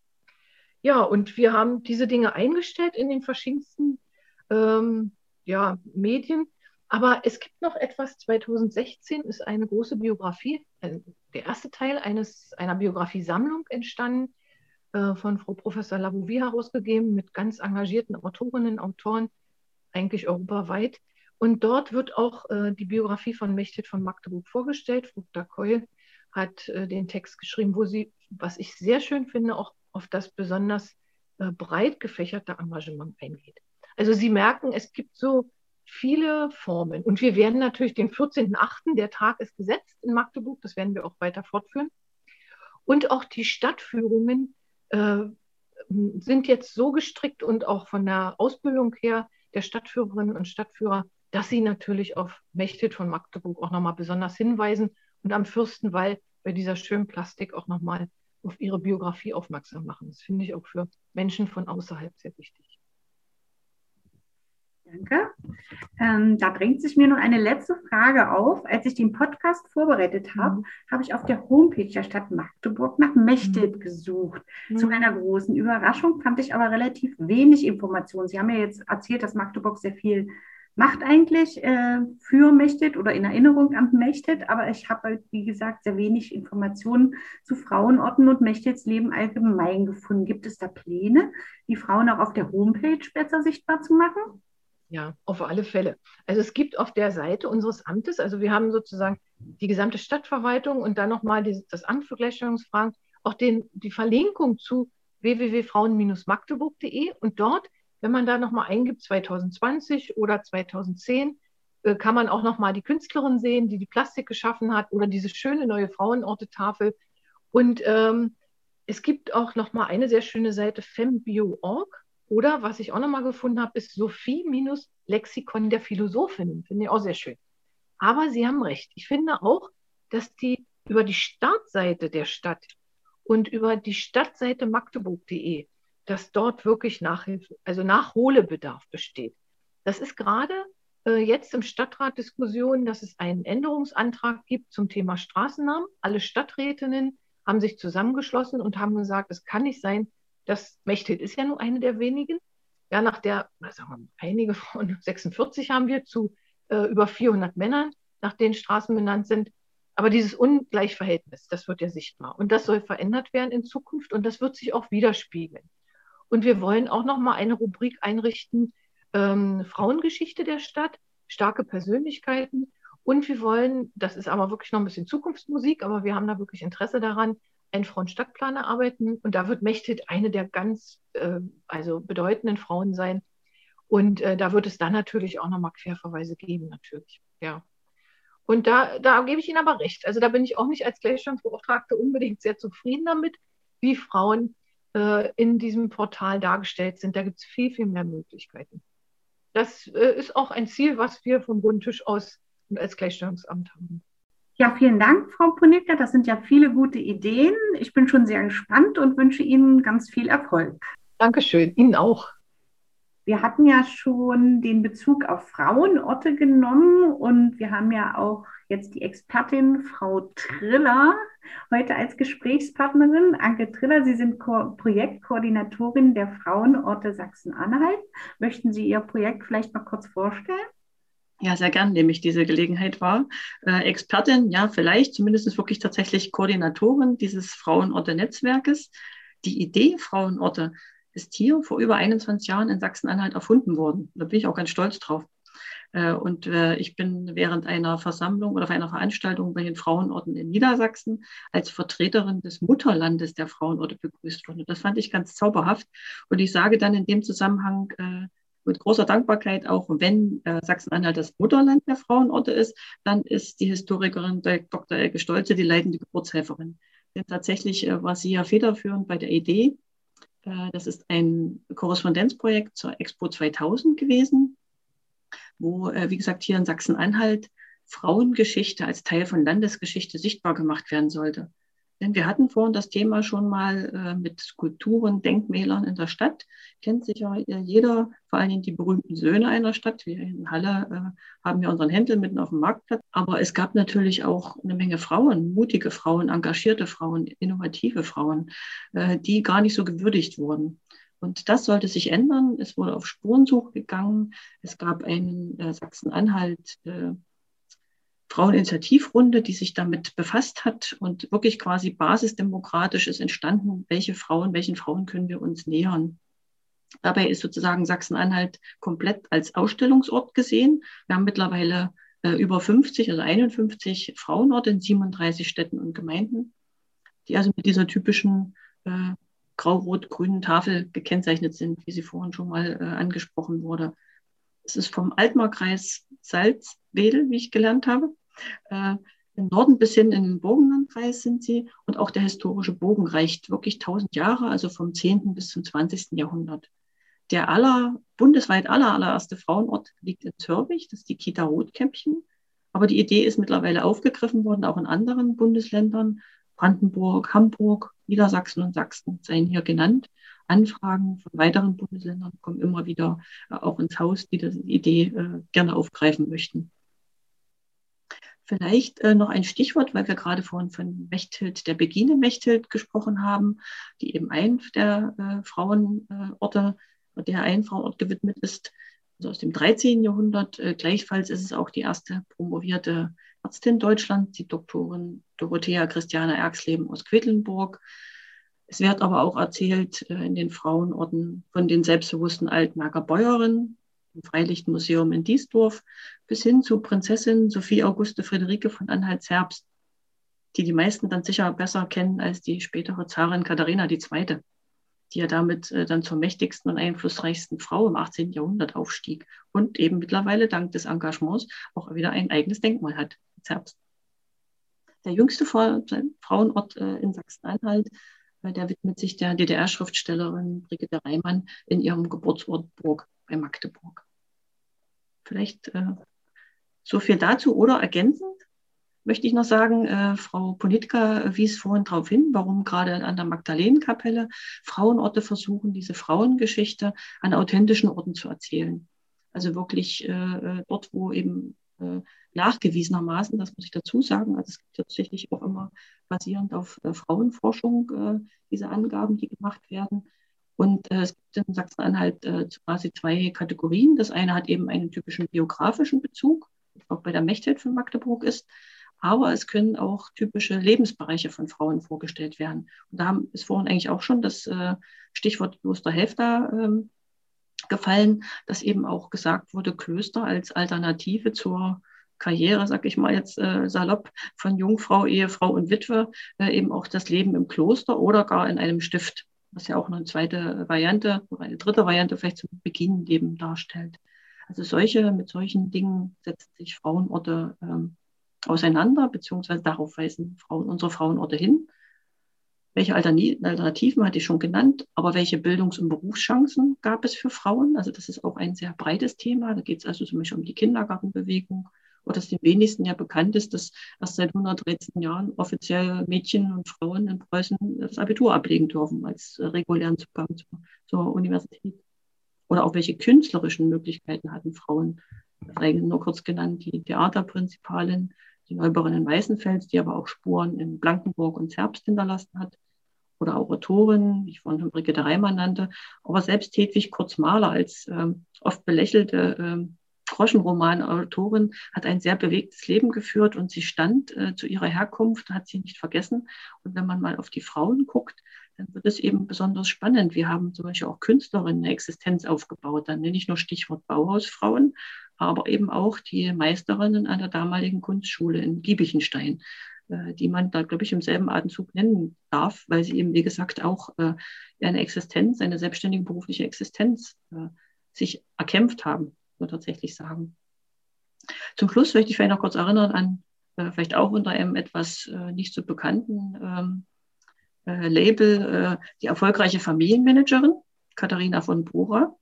Ja, und wir haben diese Dinge eingestellt in den verschiedensten ähm, ja, Medien. Aber es gibt noch etwas, 2016 ist eine große Biografie, äh, der erste Teil eines, einer Biografiesammlung entstanden, äh, von Frau Professor Labouvi herausgegeben, mit ganz engagierten Autorinnen, Autoren, eigentlich europaweit. Und dort wird auch äh, die Biografie von Mechthild von Magdeburg vorgestellt. Frugda Keul hat äh, den Text geschrieben, wo sie, was ich sehr schön finde, auch auf das besonders äh, breit gefächerte Engagement eingeht. Also Sie merken, es gibt so viele Formen. Und wir werden natürlich den 14.8., der Tag ist gesetzt in Magdeburg, das werden wir auch weiter fortführen. Und auch die Stadtführungen äh, sind jetzt so gestrickt und auch von der Ausbildung her der Stadtführerinnen und Stadtführer, dass sie natürlich auf Mechthild von Magdeburg auch nochmal besonders hinweisen und am Fürstenwall bei dieser schönen Plastik auch nochmal auf ihre Biografie aufmerksam machen. Das finde ich auch für Menschen von außerhalb sehr wichtig. Danke. Ähm, da drängt sich mir noch eine letzte Frage auf. Als ich den Podcast vorbereitet habe, mhm. habe ich auf der Homepage der Stadt Magdeburg nach Mechthild mhm. gesucht. Mhm. Zu meiner großen Überraschung fand ich aber relativ wenig Informationen. Sie haben ja jetzt erzählt, dass Magdeburg sehr viel macht eigentlich äh, für Mechthild oder in Erinnerung an Mechthild, aber ich habe, halt, wie gesagt, sehr wenig Informationen zu Frauenorten und Mechthilds Leben allgemein gefunden. Gibt es da Pläne, die Frauen auch auf der Homepage besser sichtbar zu machen? Ja, auf alle Fälle. Also es gibt auf der Seite unseres Amtes, also wir haben sozusagen die gesamte Stadtverwaltung und dann nochmal das Amt für Gleichstellungsfragen, auch den, die Verlinkung zu www.frauen-magdeburg.de und dort, wenn man da nochmal eingibt 2020 oder 2010, äh, kann man auch nochmal die Künstlerin sehen, die die Plastik geschaffen hat oder diese schöne neue Frauenorte-Tafel. Und ähm, es gibt auch nochmal eine sehr schöne Seite fembio.org oder was ich auch nochmal gefunden habe, ist Sophie minus Lexikon der Philosophinnen. Finde ich auch sehr schön. Aber Sie haben recht. Ich finde auch, dass die über die Startseite der Stadt und über die Stadtseite magdeburg.de, dass dort wirklich Nachhilfe, also Nachholbedarf besteht. Das ist gerade äh, jetzt im Stadtrat Diskussion, dass es einen Änderungsantrag gibt zum Thema Straßennamen. Alle Stadträtinnen haben sich zusammengeschlossen und haben gesagt, es kann nicht sein, das Mechthild ist ja nur eine der wenigen. Ja, nach der, sagen wir mal, einige Frauen, 46 haben wir zu äh, über 400 Männern, nach denen Straßen benannt sind. Aber dieses Ungleichverhältnis, das wird ja sichtbar. Und das soll verändert werden in Zukunft und das wird sich auch widerspiegeln. Und wir wollen auch noch mal eine Rubrik einrichten, ähm, Frauengeschichte der Stadt, starke Persönlichkeiten. Und wir wollen, das ist aber wirklich noch ein bisschen Zukunftsmusik, aber wir haben da wirklich Interesse daran, Frauenstadtplaner arbeiten und da wird Mechthild eine der ganz äh, also bedeutenden Frauen sein. Und äh, da wird es dann natürlich auch nochmal Querverweise geben, natürlich. Ja. Und da, da gebe ich Ihnen aber recht. Also da bin ich auch nicht als Gleichstellungsbeauftragte unbedingt sehr zufrieden damit, wie Frauen äh, in diesem Portal dargestellt sind. Da gibt es viel, viel mehr Möglichkeiten. Das äh, ist auch ein Ziel, was wir vom Bundtisch aus als Gleichstellungsamt haben. Ja, vielen Dank, Frau Punika. Das sind ja viele gute Ideen. Ich bin schon sehr gespannt und wünsche Ihnen ganz viel Erfolg. Dankeschön, Ihnen auch. Wir hatten ja schon den Bezug auf Frauenorte genommen und wir haben ja auch jetzt die Expertin Frau Triller heute als Gesprächspartnerin. Anke Triller, Sie sind Ko Projektkoordinatorin der Frauenorte Sachsen-Anhalt. Möchten Sie Ihr Projekt vielleicht noch kurz vorstellen? Ja, sehr gern nehme ich diese Gelegenheit wahr. Äh, Expertin, ja, vielleicht, zumindest wirklich tatsächlich Koordinatorin dieses Frauenorte-Netzwerkes. Die Idee Frauenorte ist hier vor über 21 Jahren in Sachsen-Anhalt erfunden worden. Da bin ich auch ganz stolz drauf. Äh, und äh, ich bin während einer Versammlung oder auf einer Veranstaltung bei den Frauenorten in Niedersachsen als Vertreterin des Mutterlandes der Frauenorte begrüßt worden. Das fand ich ganz zauberhaft. Und ich sage dann in dem Zusammenhang, äh, mit großer Dankbarkeit, auch wenn äh, Sachsen-Anhalt das Mutterland der Frauenorte ist, dann ist die Historikerin Dr. Elke Stolze die leitende Geburtshelferin. Denn tatsächlich äh, war sie ja federführend bei der Idee. Äh, das ist ein Korrespondenzprojekt zur Expo 2000 gewesen, wo, äh, wie gesagt, hier in Sachsen-Anhalt Frauengeschichte als Teil von Landesgeschichte sichtbar gemacht werden sollte. Denn wir hatten vorhin das Thema schon mal äh, mit Skulpturen, Denkmälern in der Stadt. Kennt sicher jeder, vor allen Dingen die berühmten Söhne einer Stadt. Wir in Halle äh, haben ja unseren Händel mitten auf dem Marktplatz. Aber es gab natürlich auch eine Menge Frauen, mutige Frauen, engagierte Frauen, innovative Frauen, äh, die gar nicht so gewürdigt wurden. Und das sollte sich ändern. Es wurde auf Spurensuche gegangen. Es gab einen äh, Sachsen-Anhalt äh, Fraueninitiativrunde, die sich damit befasst hat und wirklich quasi basisdemokratisch ist entstanden, welche Frauen, welchen Frauen können wir uns nähern. Dabei ist sozusagen Sachsen-Anhalt komplett als Ausstellungsort gesehen. Wir haben mittlerweile äh, über 50, also 51 Frauenorte in 37 Städten und Gemeinden, die also mit dieser typischen äh, grau-rot-grünen Tafel gekennzeichnet sind, wie sie vorhin schon mal äh, angesprochen wurde. Es ist vom Altmarkreis Salzwedel, wie ich gelernt habe. Äh, Im Norden bis hin in den Burgenlandkreis sind sie und auch der historische Bogen reicht wirklich 1000 Jahre, also vom 10. bis zum 20. Jahrhundert. Der aller, bundesweit aller, allererste Frauenort liegt in Zörbich, das ist die Kita Rotkäppchen. Aber die Idee ist mittlerweile aufgegriffen worden, auch in anderen Bundesländern. Brandenburg, Hamburg, Niedersachsen und Sachsen seien hier genannt. Anfragen von weiteren Bundesländern kommen immer wieder äh, auch ins Haus, die diese Idee äh, gerne aufgreifen möchten. Vielleicht äh, noch ein Stichwort, weil wir gerade vorhin von Mechthild, der Begine Mechthild gesprochen haben, die eben ein der äh, Frauenorte, der ein Frauenort gewidmet ist, also aus dem 13. Jahrhundert. Äh, gleichfalls ist es auch die erste promovierte Ärztin Deutschlands, die Doktorin Dorothea Christiane Erxleben aus Quedlinburg. Es wird aber auch erzählt äh, in den Frauenorten von den selbstbewussten Altmerker Bäuerinnen, im Freilichtmuseum in Diesdorf bis hin zu Prinzessin Sophie Auguste Friederike von Anhalt-Zerbst, die die meisten dann sicher besser kennen als die spätere Zarin Katharina II., die ja damit äh, dann zur mächtigsten und einflussreichsten Frau im 18. Jahrhundert aufstieg und eben mittlerweile dank des Engagements auch wieder ein eigenes Denkmal hat, Zerbst. Der jüngste Frauenort äh, in Sachsen-Anhalt, äh, der widmet sich der DDR-Schriftstellerin Brigitte Reimann in ihrem Geburtsort Burg bei Magdeburg. Vielleicht äh, so viel dazu oder ergänzend möchte ich noch sagen, äh, Frau Ponitka wies vorhin darauf hin, warum gerade an der Magdalenenkapelle Frauenorte versuchen, diese Frauengeschichte an authentischen Orten zu erzählen. Also wirklich äh, äh dort, wo eben äh, nachgewiesenermaßen, das muss ich dazu sagen, also es gibt tatsächlich auch immer basierend auf äh, Frauenforschung äh, diese Angaben, die gemacht werden, und äh, es gibt in Sachsen-Anhalt äh, quasi zwei Kategorien. Das eine hat eben einen typischen biografischen Bezug, auch bei der Mechthild von Magdeburg ist. Aber es können auch typische Lebensbereiche von Frauen vorgestellt werden. Und da ist vorhin eigentlich auch schon das äh, Stichwort Klosterhälfter ähm, gefallen, dass eben auch gesagt wurde, Klöster als Alternative zur Karriere, sag ich mal jetzt äh, salopp, von Jungfrau, Ehefrau und Witwe, äh, eben auch das Leben im Kloster oder gar in einem Stift was ja auch eine zweite Variante oder eine dritte Variante vielleicht zum Beginn eben darstellt. Also solche, mit solchen Dingen setzen sich Frauenorte ähm, auseinander, beziehungsweise darauf weisen Frauen, unsere Frauenorte hin. Welche Alternativen hatte ich schon genannt, aber welche Bildungs- und Berufschancen gab es für Frauen? Also das ist auch ein sehr breites Thema. Da geht es also zum Beispiel um die Kindergartenbewegung, oder es den wenigsten ja bekannt ist, dass erst seit 113 Jahren offiziell Mädchen und Frauen in Preußen das Abitur ablegen dürfen als äh, regulären Zugang zur, zur Universität. Oder auch welche künstlerischen Möglichkeiten hatten Frauen. Eigentlich nur kurz genannt, die Theaterprinzipalin, die Neubauerin in Weißenfels, die aber auch Spuren in Blankenburg und Zerbst hinterlassen hat. Oder auch Autorin, die ich vorhin von Brigitte Reimann nannte. Aber selbst Hedwig Kurz-Mahler als ähm, oft belächelte ähm, Groschenroman-Autorin, hat ein sehr bewegtes Leben geführt und sie stand äh, zu ihrer Herkunft, hat sie nicht vergessen. Und wenn man mal auf die Frauen guckt, dann wird es eben besonders spannend. Wir haben zum Beispiel auch Künstlerinnen eine Existenz aufgebaut. Dann nenne ich nur Stichwort Bauhausfrauen, aber eben auch die Meisterinnen an der damaligen Kunstschule in Giebichenstein, äh, die man da, glaube ich, im selben Atemzug nennen darf, weil sie eben, wie gesagt, auch äh, eine Existenz, eine selbstständige berufliche Existenz äh, sich erkämpft haben man tatsächlich sagen. Zum Schluss möchte ich vielleicht noch kurz erinnern an äh, vielleicht auch unter einem etwas äh, nicht so bekannten ähm, äh, Label äh, die erfolgreiche Familienmanagerin Katharina von Bora,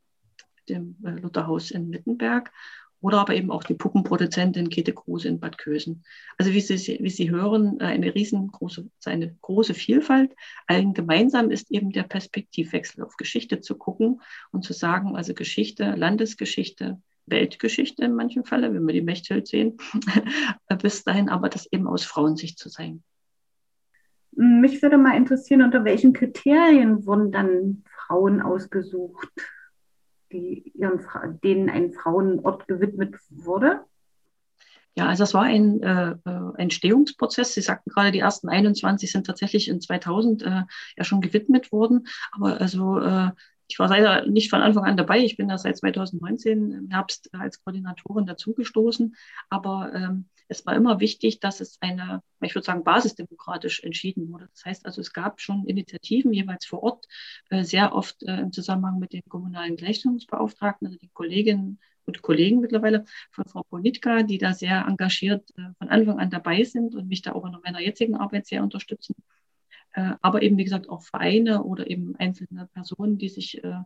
dem äh, Lutherhaus in Wittenberg oder aber eben auch die Puppenproduzentin Käthe Kruse in Bad Kösen. Also wie Sie, wie Sie hören, äh, eine riesengroße, eine große Vielfalt. Allen gemeinsam ist eben der Perspektivwechsel auf Geschichte zu gucken und zu sagen, also Geschichte, Landesgeschichte, Weltgeschichte in manchen Fällen, wenn wir die Mechthild sehen, bis dahin aber das eben aus Frauensicht zu sein. Mich würde mal interessieren, unter welchen Kriterien wurden dann Frauen ausgesucht, die ihren, denen ein Frauenort gewidmet wurde? Ja, also es war ein äh, äh, Entstehungsprozess. Sie sagten gerade, die ersten 21 sind tatsächlich in 2000 äh, ja schon gewidmet worden. Aber also äh, ich war leider nicht von Anfang an dabei. Ich bin da seit 2019 im Herbst als Koordinatorin dazugestoßen. Aber ähm, es war immer wichtig, dass es eine, ich würde sagen, basisdemokratisch entschieden wurde. Das heißt also, es gab schon Initiativen jeweils vor Ort, äh, sehr oft äh, im Zusammenhang mit den kommunalen Gleichstellungsbeauftragten, also den Kolleginnen und Kollegen mittlerweile von Frau Politka, die da sehr engagiert äh, von Anfang an dabei sind und mich da auch in meiner jetzigen Arbeit sehr unterstützen. Äh, aber eben, wie gesagt, auch Vereine oder eben einzelne Personen, die sich äh,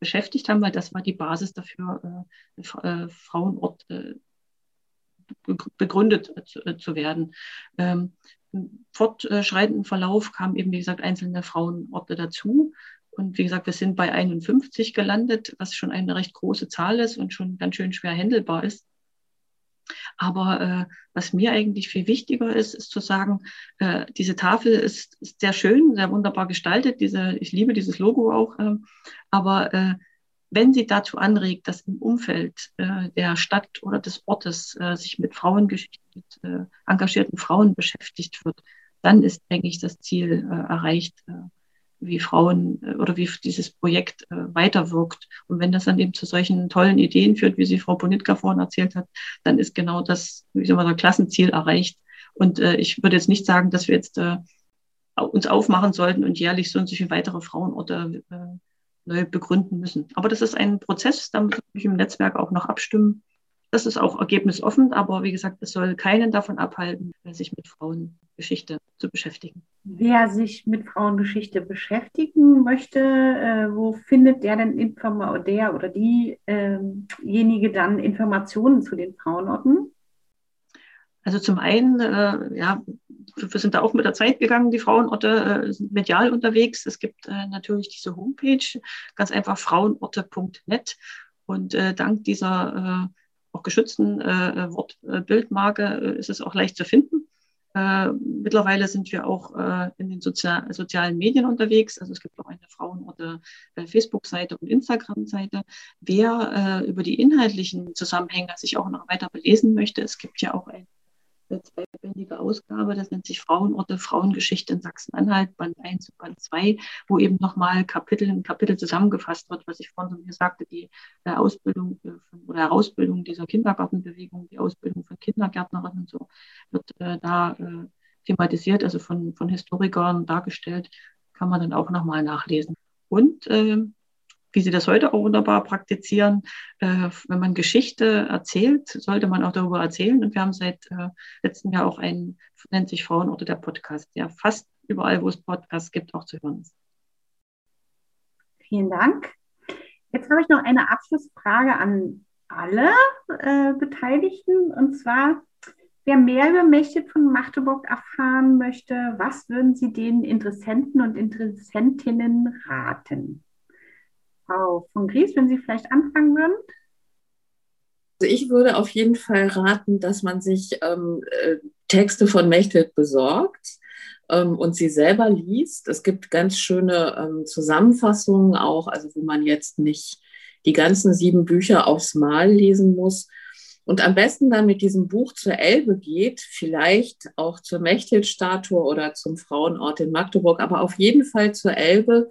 beschäftigt haben, weil das war die Basis dafür, Frauenort begründet zu werden. Ähm, Im fortschreitenden Verlauf kamen eben, wie gesagt, einzelne Frauenorte dazu. Und wie gesagt, wir sind bei 51 gelandet, was schon eine recht große Zahl ist und schon ganz schön schwer handelbar ist. Aber äh, was mir eigentlich viel wichtiger ist, ist zu sagen, äh, diese Tafel ist, ist, sehr schön, sehr wunderbar gestaltet. Diese, ich liebe dieses Logo auch. Äh, aber wenn sie dazu anregt, dass im Umfeld äh, der Stadt oder des Ortes äh, sich mit Frauengeschichten, mit äh, engagierten Frauen beschäftigt wird, dann ist, denke ich, das Ziel erreicht, wie Frauen äh, oder wie dieses Projekt äh, weiterwirkt. Und wenn das dann eben zu solchen tollen Ideen führt, wie sie Frau Bonitka vorhin erzählt hat, dann ist genau das, wie soll man sagen, Klassenziel erreicht. Und äh, ich würde jetzt nicht sagen, dass wir jetzt äh, uns aufmachen sollten und jährlich so und so viele weitere Frauenorte äh, neu begründen müssen. Aber das ist ein Prozess, da muss ich im Netzwerk auch noch abstimmen. Das ist auch ergebnisoffen, aber wie gesagt, es soll keinen davon abhalten, sich mit Frauengeschichte zu beschäftigen. Wer sich mit Frauengeschichte beschäftigen möchte, äh, wo findet der denn Informa der oder diejenige ähm, dann Informationen zu den Frauenorten? Also zum einen, äh, ja, wir sind da auch mit der Zeit gegangen, die Frauenorte äh, sind medial unterwegs. Es gibt äh, natürlich diese Homepage, ganz einfach frauenorte.net. Und äh, dank dieser äh, auch geschützten äh, Wortbildmarke ist es auch leicht zu finden. Äh, mittlerweile sind wir auch äh, in den Sozial sozialen Medien unterwegs. Also es gibt auch eine Frauenorte äh, Facebook-Seite und Instagram-Seite. Wer äh, über die inhaltlichen Zusammenhänge sich auch noch weiter belesen möchte, es gibt ja auch ein eine zweibändige Ausgabe, das nennt sich Frauenorte, Frauengeschichte in Sachsen-Anhalt, Band 1 und Band 2, wo eben nochmal Kapitel in Kapitel zusammengefasst wird, was ich vorhin so mir sagte, die äh, Ausbildung äh, oder Herausbildung dieser Kindergartenbewegung, die Ausbildung von Kindergärtnerinnen und so, wird äh, da thematisiert, also von, von Historikern dargestellt, kann man dann auch nochmal nachlesen. Und äh, wie sie das heute auch wunderbar praktizieren. Äh, wenn man Geschichte erzählt, sollte man auch darüber erzählen. Und wir haben seit äh, letztem Jahr auch einen, nennt sich Frauenorte der Podcast, der fast überall, wo es Podcasts gibt, auch zu hören ist. Vielen Dank. Jetzt habe ich noch eine Abschlussfrage an alle äh, Beteiligten. Und zwar, wer mehr über Mächte von Magdeburg erfahren möchte, was würden Sie den Interessenten und Interessentinnen raten? Frau von Gries, wenn Sie vielleicht anfangen würden? Also ich würde auf jeden Fall raten, dass man sich ähm, äh, Texte von Mechthild besorgt ähm, und sie selber liest. Es gibt ganz schöne ähm, Zusammenfassungen auch, also wo man jetzt nicht die ganzen sieben Bücher aufs Mal lesen muss. Und am besten dann mit diesem Buch zur Elbe geht, vielleicht auch zur Mechthild-Statue oder zum Frauenort in Magdeburg, aber auf jeden Fall zur Elbe.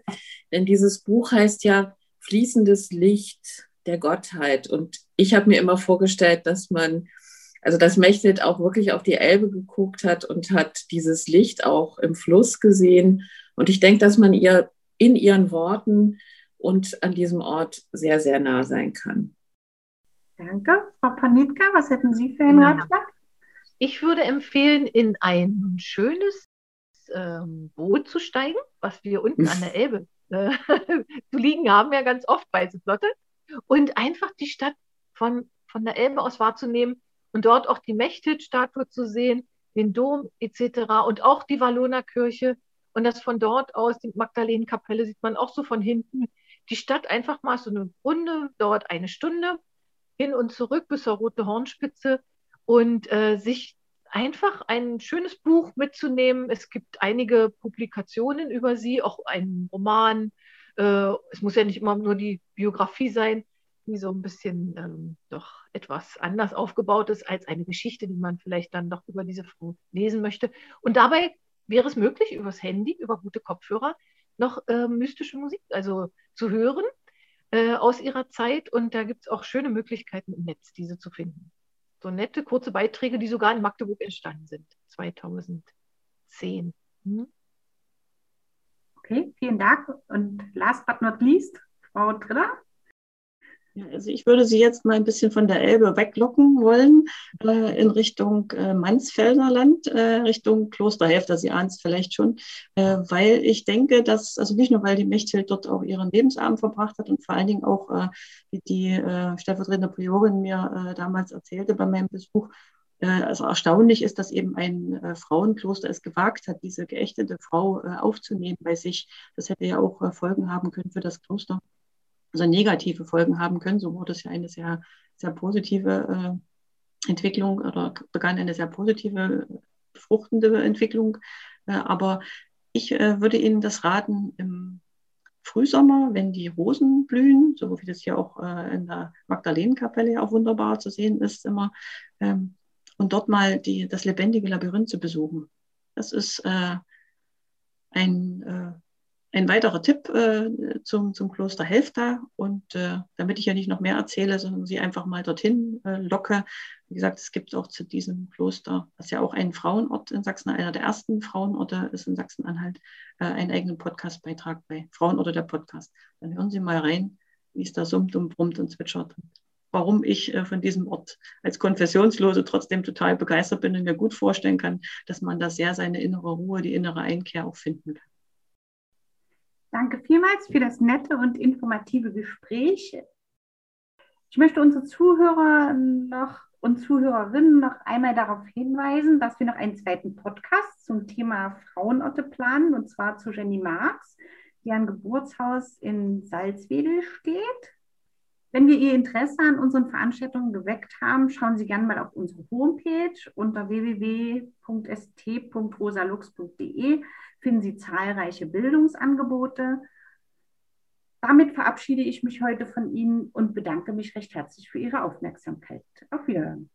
Denn dieses Buch heißt ja fließendes Licht der Gottheit. Und ich habe mir immer vorgestellt, dass man, also dass Mechthild auch wirklich auf die Elbe geguckt hat und hat dieses Licht auch im Fluss gesehen. Und ich denke, dass man ihr in ihren Worten und an diesem Ort sehr, sehr nah sein kann. Danke. Frau Panitka, was hätten Sie für einen Ratschlag? Ich würde empfehlen, in ein schönes ähm, Boot zu steigen, was wir unten an der Elbe zu liegen haben, ja ganz oft bei Flotte. Und einfach die Stadt von, von der Elbe aus wahrzunehmen und dort auch die Mechthild-Statue zu sehen, den Dom etc. und auch die Walloner Kirche. Und das von dort aus, die Magdalenenkapelle, sieht man auch so von hinten. Die Stadt einfach mal so eine Runde, dauert eine Stunde, hin und zurück bis zur Rote Hornspitze und äh, sich einfach ein schönes Buch mitzunehmen. Es gibt einige Publikationen über sie, auch einen Roman, Äh, es muss ja nicht immer nur die Biografie sein, die so ein bisschen ähm, doch etwas anders aufgebaut ist als eine Geschichte, die man vielleicht dann doch über diese Frau lesen möchte. Und dabei wäre es möglich, übers Handy, über gute Kopfhörer, noch äh, mystische Musik also zu hören äh, aus ihrer Zeit. Und da gibt es auch schöne Möglichkeiten im Netz, diese zu finden. So nette, kurze Beiträge, die sogar in Magdeburg entstanden sind, 2010. Hm? Okay, vielen Dank. Und last but not least, Frau Triller. Also ich würde Sie jetzt mal ein bisschen von der Elbe weglocken wollen, äh, in Richtung äh, Mansfelder Land, äh, Richtung Klosterhälfter, Sie ahnen es vielleicht schon, äh, weil ich denke, dass, also nicht nur, weil die Mechthild dort auch ihren Lebensabend verbracht hat und vor allen Dingen auch, äh, wie die äh, stellvertretende Priorin mir damals erzählte bei meinem Besuch, also erstaunlich ist, dass eben ein Frauenkloster es gewagt hat, diese geächtete Frau aufzunehmen bei sich. Das hätte ja auch Folgen haben können für das Kloster also negative Folgen haben können. So wurde es ja eine sehr, sehr positive äh, Entwicklung oder begann eine sehr positive, fruchtende Entwicklung. Äh, aber ich äh, würde Ihnen das raten, im Frühsommer, wenn die Rosen blühen, so wie das hier auch äh, in der Magdalenenkapelle ja auch wunderbar zu sehen ist, immer, ähm, und dort mal die, das lebendige Labyrinth zu besuchen. Das ist äh, ein äh, ein weiterer Tipp äh, zum, zum Kloster Helfta. Und äh, damit ich ja nicht noch mehr erzähle, sondern Sie einfach mal dorthin äh, locke. Wie gesagt, es gibt auch zu diesem Kloster, was ja auch ein Frauenort in Sachsen, einer der ersten Frauenorte ist in Sachsen-Anhalt, äh, einen eigenen Podcastbeitrag bei Frauenorte der Podcast. Dann hören Sie mal rein, wie es da summt und brummt und zwitschert. Warum ich äh, von diesem Ort als Konfessionslose trotzdem total begeistert bin und mir gut vorstellen kann, dass man da sehr seine innere Ruhe, die innere Einkehr auch finden kann. Danke vielmals für das nette und informative Gespräch. Ich möchte unsere Zuhörer noch und Zuhörerinnen noch einmal darauf hinweisen, dass wir noch einen zweiten Podcast zum Thema Frauenotte planen, und zwar zu Jenny Marx, deren Geburtshaus in Salzwedel steht. Wenn wir Ihr Interesse an unseren Veranstaltungen geweckt haben, schauen Sie gerne mal auf unsere Homepage unter www.st.rosalux.de finden Sie zahlreiche Bildungsangebote. Damit verabschiede ich mich heute von Ihnen und bedanke mich recht herzlich für Ihre Aufmerksamkeit. Auf Wiederhören.